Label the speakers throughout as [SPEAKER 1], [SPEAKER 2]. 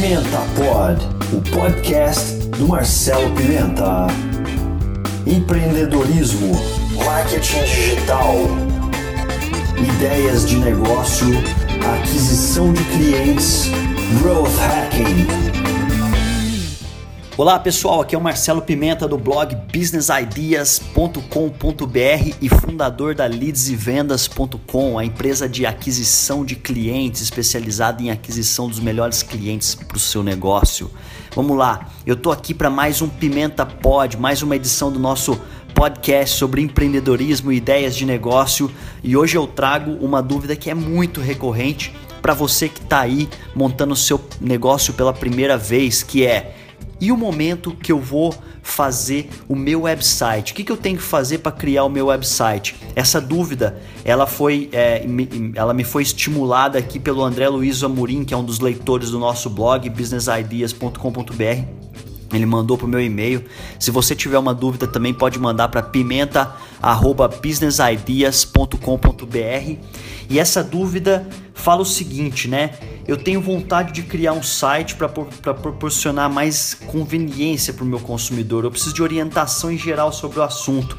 [SPEAKER 1] Pimenta Pod, o podcast do Marcelo Pimenta. Empreendedorismo, marketing digital, ideias de negócio, aquisição de clientes, growth hacking.
[SPEAKER 2] Olá pessoal, aqui é o Marcelo Pimenta do blog businessideas.com.br e fundador da leadsvendas.com, a empresa de aquisição de clientes especializada em aquisição dos melhores clientes para o seu negócio. Vamos lá, eu tô aqui para mais um Pimenta Pod, mais uma edição do nosso podcast sobre empreendedorismo e ideias de negócio e hoje eu trago uma dúvida que é muito recorrente para você que está aí montando o seu negócio pela primeira vez, que é e o momento que eu vou fazer o meu website. O que, que eu tenho que fazer para criar o meu website? Essa dúvida, ela foi, é, me, ela me foi estimulada aqui pelo André Luiz Amorim, que é um dos leitores do nosso blog businessideas.com.br. Ele mandou para o meu e-mail. Se você tiver uma dúvida, também pode mandar para pimenta@businessideas.com.br. E essa dúvida fala o seguinte, né? Eu tenho vontade de criar um site para proporcionar mais conveniência para o meu consumidor. Eu preciso de orientação em geral sobre o assunto.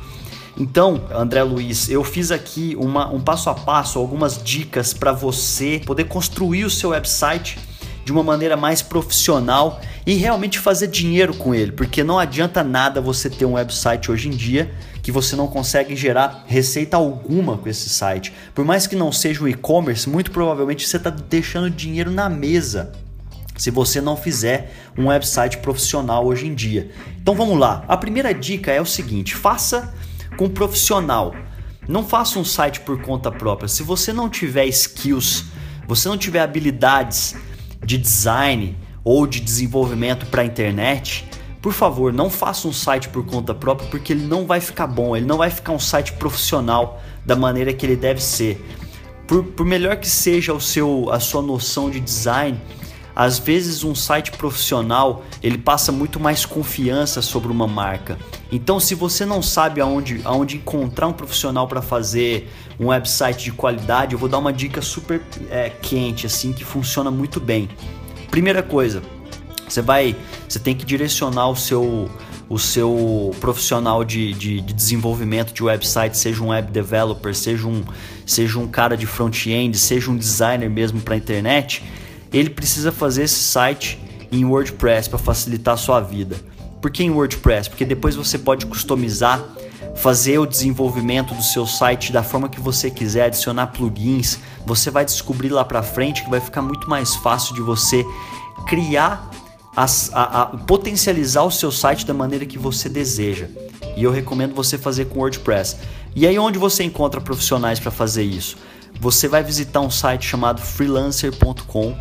[SPEAKER 2] Então, André Luiz, eu fiz aqui uma, um passo a passo, algumas dicas para você poder construir o seu website de uma maneira mais profissional e realmente fazer dinheiro com ele, porque não adianta nada você ter um website hoje em dia que você não consegue gerar receita alguma com esse site. Por mais que não seja um e-commerce, muito provavelmente você está deixando dinheiro na mesa se você não fizer um website profissional hoje em dia. Então vamos lá. A primeira dica é o seguinte: faça com um profissional. Não faça um site por conta própria. Se você não tiver skills, você não tiver habilidades de design ou de desenvolvimento para a internet, por favor, não faça um site por conta própria porque ele não vai ficar bom, ele não vai ficar um site profissional da maneira que ele deve ser. Por, por melhor que seja o seu, a sua noção de design, às vezes um site profissional ele passa muito mais confiança sobre uma marca. Então, se você não sabe aonde, aonde encontrar um profissional para fazer um website de qualidade, eu vou dar uma dica super é, quente assim que funciona muito bem. Primeira coisa, você vai, você tem que direcionar o seu o seu profissional de, de, de, desenvolvimento de website, seja um web developer, seja um, seja um cara de front-end, seja um designer mesmo para internet, ele precisa fazer esse site em WordPress para facilitar a sua vida. Por que em WordPress? Porque depois você pode customizar, fazer o desenvolvimento do seu site da forma que você quiser, adicionar plugins. Você vai descobrir lá para frente que vai ficar muito mais fácil de você criar as, a, a, potencializar o seu site da maneira que você deseja. E eu recomendo você fazer com WordPress. E aí onde você encontra profissionais para fazer isso? Você vai visitar um site chamado freelancer.com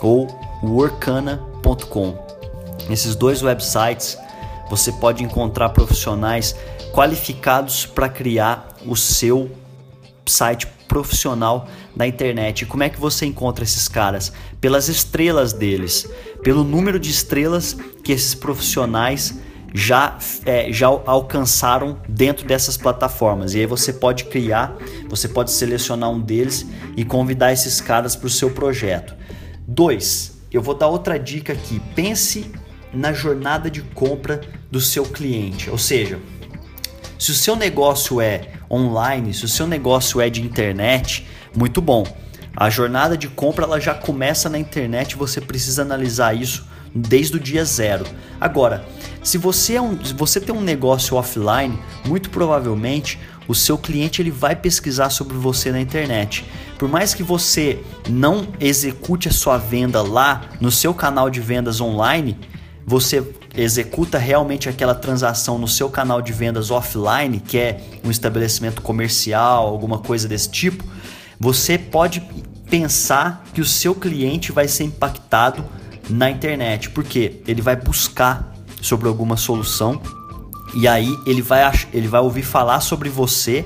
[SPEAKER 2] ou workana.com. Nesses dois websites você pode encontrar profissionais qualificados para criar o seu site profissional na internet. Como é que você encontra esses caras? Pelas estrelas deles, pelo número de estrelas que esses profissionais já, é, já alcançaram dentro dessas plataformas. E aí você pode criar, você pode selecionar um deles e convidar esses caras para o seu projeto. Dois, eu vou dar outra dica aqui. Pense na jornada de compra do seu cliente. Ou seja, se o seu negócio é online, se o seu negócio é de internet, muito bom. A jornada de compra ela já começa na internet, você precisa analisar isso desde o dia zero. Agora, se você, é um, se você tem um negócio offline, muito provavelmente o seu cliente ele vai pesquisar sobre você na internet. Por mais que você não execute a sua venda lá no seu canal de vendas online, você executa realmente aquela transação no seu canal de vendas offline, que é um estabelecimento comercial, alguma coisa desse tipo, você pode pensar que o seu cliente vai ser impactado na internet, porque ele vai buscar sobre alguma solução e aí ele vai, ele vai ouvir falar sobre você,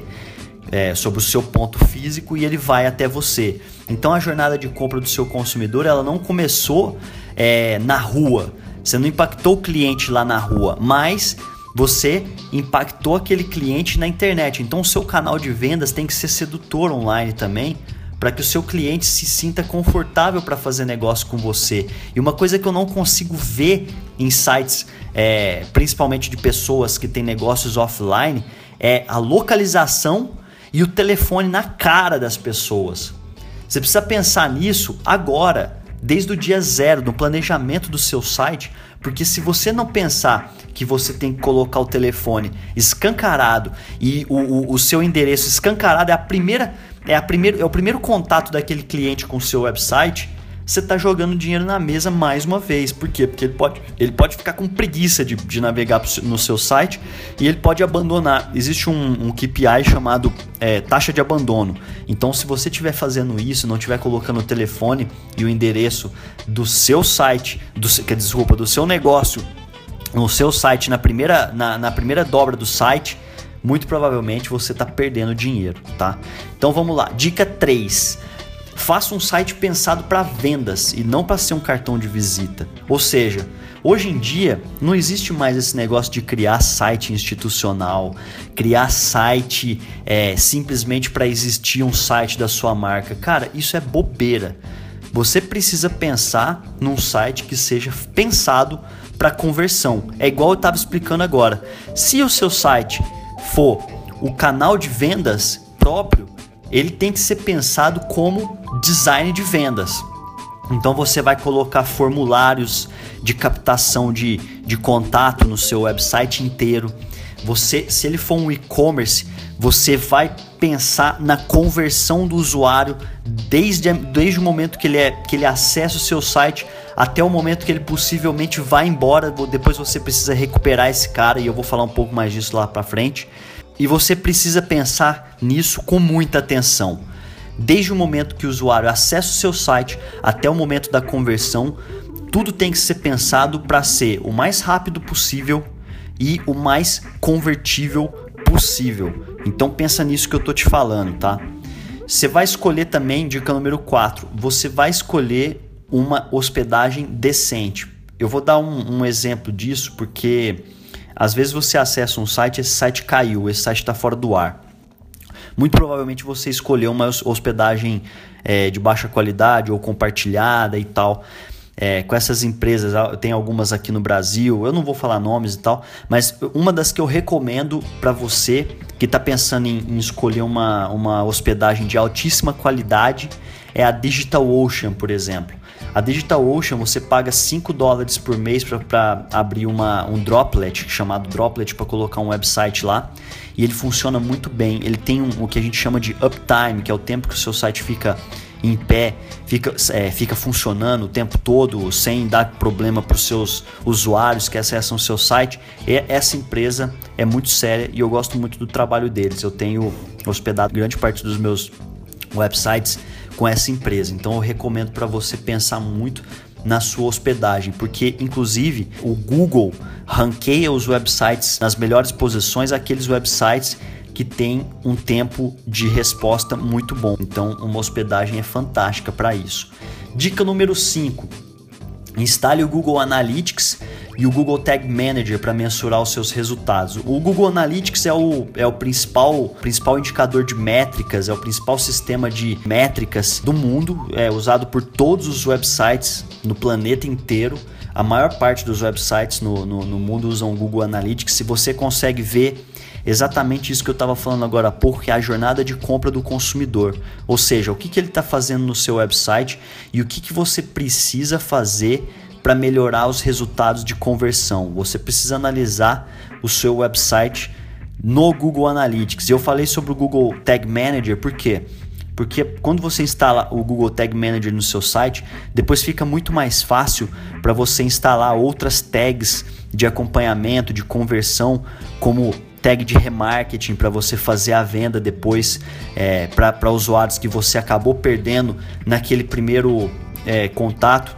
[SPEAKER 2] é, sobre o seu ponto físico e ele vai até você. Então a jornada de compra do seu consumidor ela não começou é, na rua, você não impactou o cliente lá na rua, mas você impactou aquele cliente na internet. Então o seu canal de vendas tem que ser sedutor online também para que o seu cliente se sinta confortável para fazer negócio com você. E uma coisa que eu não consigo ver em sites, é, principalmente de pessoas que têm negócios offline, é a localização e o telefone na cara das pessoas. Você precisa pensar nisso agora, desde o dia zero, no planejamento do seu site, porque se você não pensar que você tem que colocar o telefone escancarado e o, o, o seu endereço escancarado é a primeira é, a primeiro, é o primeiro contato daquele cliente com o seu website, você está jogando dinheiro na mesa mais uma vez. Por quê? Porque ele pode, ele pode ficar com preguiça de, de navegar no seu site e ele pode abandonar. Existe um, um KPI chamado é, taxa de abandono. Então, se você estiver fazendo isso, não estiver colocando o telefone e o endereço do seu site, do, que, desculpa, do seu negócio no seu site na primeira, na, na primeira dobra do site, muito provavelmente você está perdendo dinheiro, tá? Então vamos lá. Dica 3. Faça um site pensado para vendas e não para ser um cartão de visita. Ou seja, hoje em dia não existe mais esse negócio de criar site institucional, criar site é, simplesmente para existir um site da sua marca. Cara, isso é bobeira. Você precisa pensar num site que seja pensado para conversão. É igual eu estava explicando agora. Se o seu site for o canal de vendas próprio, ele tem que ser pensado como design de vendas. Então você vai colocar formulários de captação de, de contato no seu website inteiro. Você, se ele for um e-commerce, você vai pensar na conversão do usuário desde, desde o momento que ele, é, que ele acessa o seu site até o momento que ele possivelmente vai embora. Depois você precisa recuperar esse cara e eu vou falar um pouco mais disso lá para frente. E você precisa pensar nisso com muita atenção. Desde o momento que o usuário acessa o seu site até o momento da conversão, tudo tem que ser pensado para ser o mais rápido possível e o mais convertível possível. Então pensa nisso que eu tô te falando, tá? Você vai escolher também, dica número 4, você vai escolher uma hospedagem decente. Eu vou dar um, um exemplo disso porque às vezes você acessa um site, esse site caiu, esse site está fora do ar. Muito provavelmente você escolheu uma hospedagem é, de baixa qualidade ou compartilhada e tal. É, com essas empresas, tem algumas aqui no Brasil, eu não vou falar nomes e tal, mas uma das que eu recomendo para você que está pensando em, em, escolher uma, uma hospedagem de altíssima qualidade é a DigitalOcean, por exemplo. A DigitalOcean você paga 5 dólares por mês para abrir uma, um droplet, chamado droplet, para colocar um website lá. E ele funciona muito bem. Ele tem um, o que a gente chama de uptime, que é o tempo que o seu site fica em pé, fica, é, fica funcionando o tempo todo sem dar problema para os seus usuários que acessam o seu site. E essa empresa é muito séria e eu gosto muito do trabalho deles. Eu tenho hospedado grande parte dos meus websites com essa empresa. Então eu recomendo para você pensar muito na sua hospedagem, porque inclusive o Google ranqueia os websites nas melhores posições, aqueles websites que têm um tempo de resposta muito bom. Então, uma hospedagem é fantástica para isso. Dica número 5: instale o Google Analytics e o Google Tag Manager para mensurar os seus resultados. O Google Analytics é o, é o principal, principal indicador de métricas, é o principal sistema de métricas do mundo, é usado por todos os websites no planeta inteiro. A maior parte dos websites no, no, no mundo usam o Google Analytics. Se você consegue ver exatamente isso que eu estava falando agora há pouco, que é a jornada de compra do consumidor. Ou seja, o que, que ele está fazendo no seu website e o que, que você precisa fazer para melhorar os resultados de conversão. Você precisa analisar o seu website no Google Analytics. Eu falei sobre o Google Tag Manager, por quê? Porque quando você instala o Google Tag Manager no seu site, depois fica muito mais fácil para você instalar outras tags de acompanhamento, de conversão, como tag de remarketing para você fazer a venda depois é, para usuários que você acabou perdendo naquele primeiro é, contato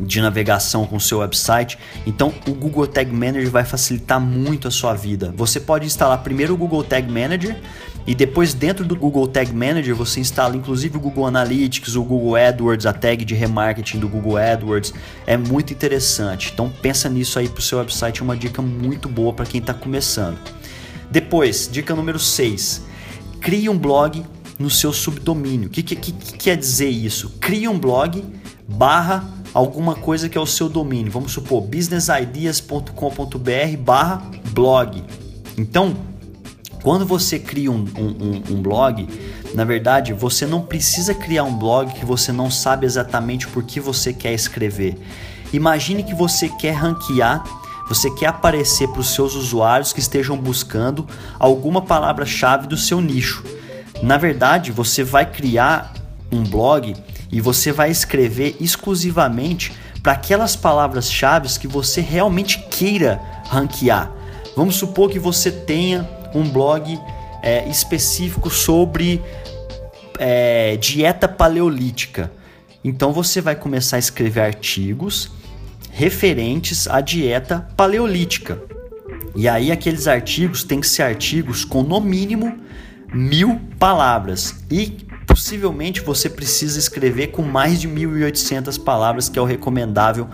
[SPEAKER 2] de navegação com o seu website. Então, o Google Tag Manager vai facilitar muito a sua vida. Você pode instalar primeiro o Google Tag Manager e depois dentro do Google Tag Manager você instala inclusive o Google Analytics, o Google AdWords, a tag de remarketing do Google AdWords. É muito interessante. Então, pensa nisso aí para o seu website, é uma dica muito boa para quem está começando. Depois, dica número 6. Crie um blog no seu subdomínio. O que, que, que, que quer dizer isso? Crie um blog barra alguma coisa que é o seu domínio. Vamos supor businessideas.com.br barra blog. Então, quando você cria um, um, um, blog, na verdade, você não precisa criar um blog que você não sabe exatamente por que você quer escrever. Imagine que você quer ranquear, você quer aparecer para os seus usuários que estejam buscando alguma palavra-chave do seu nicho. Na verdade, você vai criar um blog e você vai escrever exclusivamente para aquelas palavras-chave que você realmente queira ranquear. Vamos supor que você tenha um blog é, específico sobre é, dieta paleolítica. Então você vai começar a escrever artigos referentes à dieta paleolítica. E aí aqueles artigos têm que ser artigos com no mínimo mil palavras. E possivelmente você precisa escrever com mais de 1.800 palavras, que é o recomendável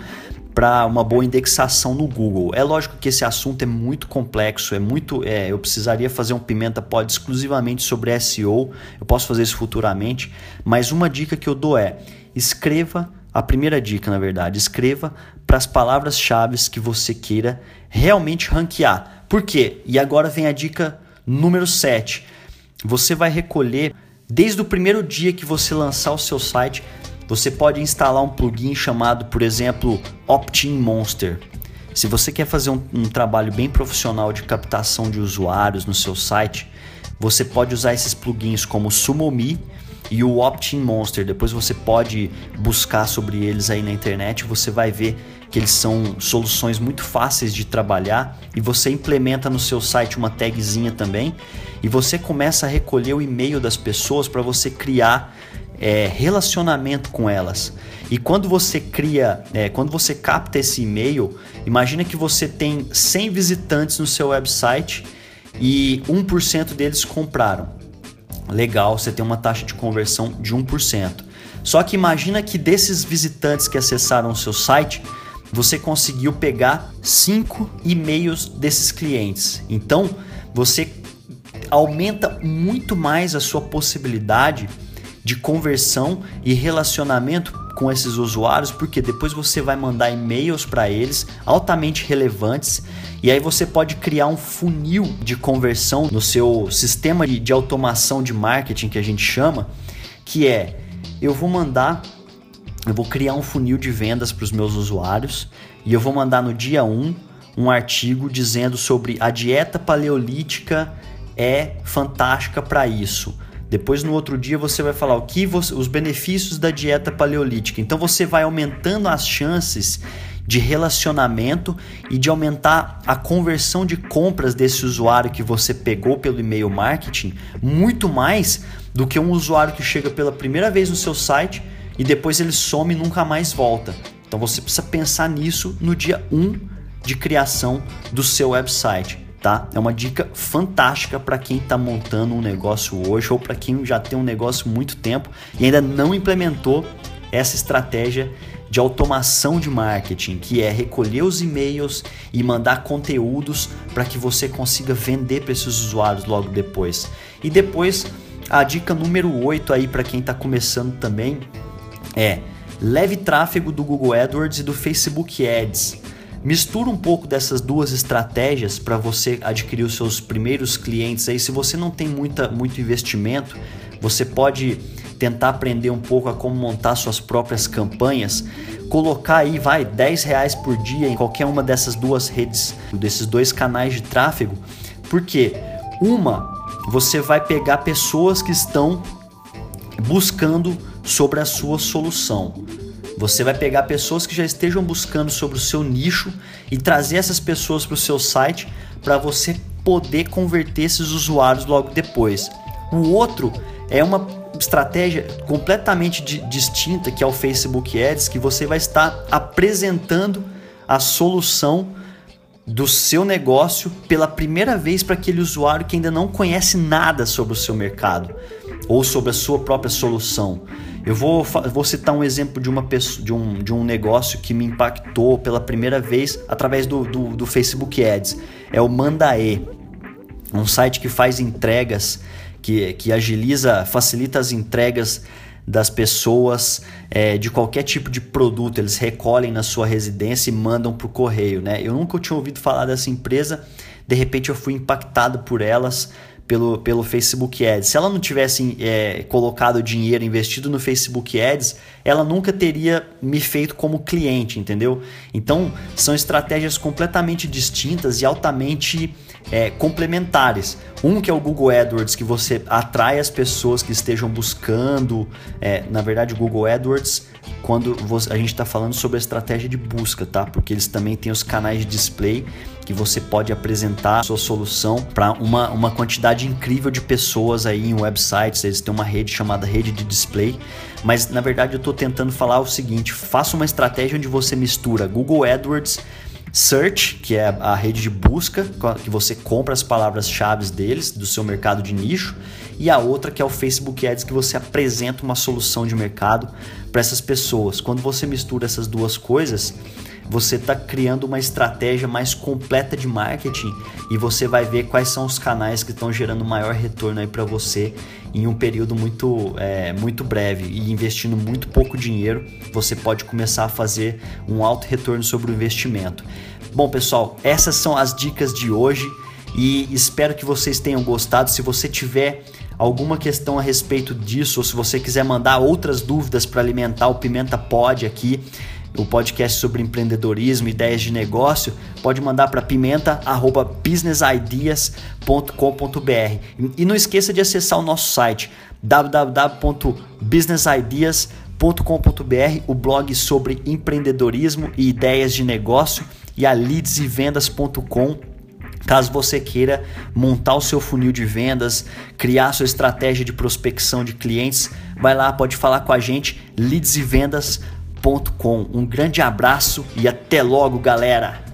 [SPEAKER 2] para uma boa indexação no Google. É lógico que esse assunto é muito complexo, é muito, é, eu precisaria fazer um pimenta pod exclusivamente sobre SEO. Eu posso fazer isso futuramente, mas uma dica que eu dou é: escreva a primeira dica, na verdade, escreva para as palavras-chave que você queira realmente ranquear. Por quê? E agora vem a dica número 7. Você vai recolher Desde o primeiro dia que você lançar o seu site, você pode instalar um plugin chamado, por exemplo, Opt-in Monster. Se você quer fazer um, um, trabalho bem profissional de captação de usuários no seu site, você pode usar esses plugins como Sumomi e o Opt-in Monster. Depois você pode buscar sobre eles aí na internet, você vai ver que eles são soluções muito fáceis de trabalhar e você implementa no seu site uma tagzinha também e você começa a recolher o e-mail das pessoas para você criar é, relacionamento com elas. E quando você cria, é, quando você capta esse e-mail, imagina que você tem 100 visitantes no seu website e 1% deles compraram. Legal, você tem uma taxa de conversão de 1%. Só que imagina que desses visitantes que acessaram o seu site, você conseguiu pegar cinco e-mails desses clientes. Então, você aumenta muito mais a sua possibilidade de conversão e relacionamento com esses usuários, porque depois você vai mandar e-mails para eles altamente relevantes e aí você pode criar um funil de conversão no seu sistema de, de automação de marketing que a gente chama, que é eu vou mandar eu vou criar um funil de vendas para os meus usuários e eu vou mandar no dia 1 um artigo dizendo sobre a dieta paleolítica é fantástica para isso. Depois no outro dia você vai falar o que você, os benefícios da dieta paleolítica. Então você vai aumentando as chances de relacionamento e de aumentar a conversão de compras desse usuário que você pegou pelo e-mail marketing muito mais do que um usuário que chega pela primeira vez no seu site e depois ele some e nunca mais volta. Então você precisa pensar nisso no dia 1 de criação do seu website. Tá? É uma dica fantástica para quem está montando um negócio hoje ou para quem já tem um negócio muito tempo e ainda não implementou essa estratégia de automação de marketing, que é recolher os e-mails e mandar conteúdos para que você consiga vender para esses usuários logo depois. E depois, a dica número 8 aí para quem está começando também é leve tráfego do Google AdWords e do Facebook Ads. Mistura um pouco dessas duas estratégias para você adquirir os seus primeiros clientes aí. Se você não tem muita, muito investimento, você pode tentar aprender um pouco a como montar suas próprias campanhas, colocar aí, vai, 10 reais por dia em qualquer uma dessas duas redes, desses dois canais de tráfego, porque uma, você vai pegar pessoas que estão buscando sobre a sua solução. Você vai pegar pessoas que já estejam buscando sobre o seu nicho e trazer essas pessoas para o seu site para você poder converter esses usuários logo depois. O outro é uma estratégia completamente distinta que é o Facebook Ads, que você vai estar apresentando a solução do seu negócio pela primeira vez para aquele usuário que ainda não conhece nada sobre o seu mercado ou sobre a sua própria solução. Eu vou, vou citar um exemplo de, uma pessoa, de, um, de um negócio que me impactou pela primeira vez através do, do, do Facebook Ads. É o Mandae, um site que faz entregas que, que agiliza, facilita as entregas das pessoas é, de qualquer tipo de produto. Eles recolhem na sua residência e mandam para o correio. Né? Eu nunca tinha ouvido falar dessa empresa, de repente eu fui impactado por elas pelo, pelo Facebook Ads. Se ela não tivesse é, colocado dinheiro investido no Facebook Ads, ela nunca teria me feito como cliente, entendeu? Então são estratégias completamente distintas e altamente é, complementares. Um que é o Google AdWords, que você atrai as pessoas que estejam buscando, é, na verdade, o Google AdWords, quando você, a gente está falando sobre a estratégia de busca, tá? Porque eles também têm os canais de display que você pode apresentar sua solução para uma, uma quantidade incrível de pessoas aí em websites. Eles têm uma rede chamada rede de display. Mas na verdade eu estou tentando falar o seguinte: faça uma estratégia onde você mistura Google AdWords Search, que é a rede de busca, que você compra as palavras-chave deles, do seu mercado de nicho, e a outra que é o Facebook Ads, que você apresenta uma solução de mercado para essas pessoas. Quando você mistura essas duas coisas, você está criando uma estratégia mais completa de marketing e você vai ver quais são os canais que estão gerando maior retorno aí para você em um período muito, é, muito breve e investindo muito pouco dinheiro, você pode começar a fazer um alto retorno sobre o investimento. Bom, pessoal, essas são as dicas de hoje e espero que vocês tenham gostado. Se você tiver alguma questão a respeito disso ou se você quiser mandar outras dúvidas para alimentar o Pimenta Pod aqui, o podcast sobre empreendedorismo, ideias de negócio, pode mandar para pimenta@businessideas.com.br. E não esqueça de acessar o nosso site www.businessideas.com.br, o blog sobre empreendedorismo e ideias de negócio e a leadsvendas.com Caso você queira montar o seu funil de vendas, criar sua estratégia de prospecção de clientes, vai lá, pode falar com a gente, leads e vendas um grande abraço e até logo, galera!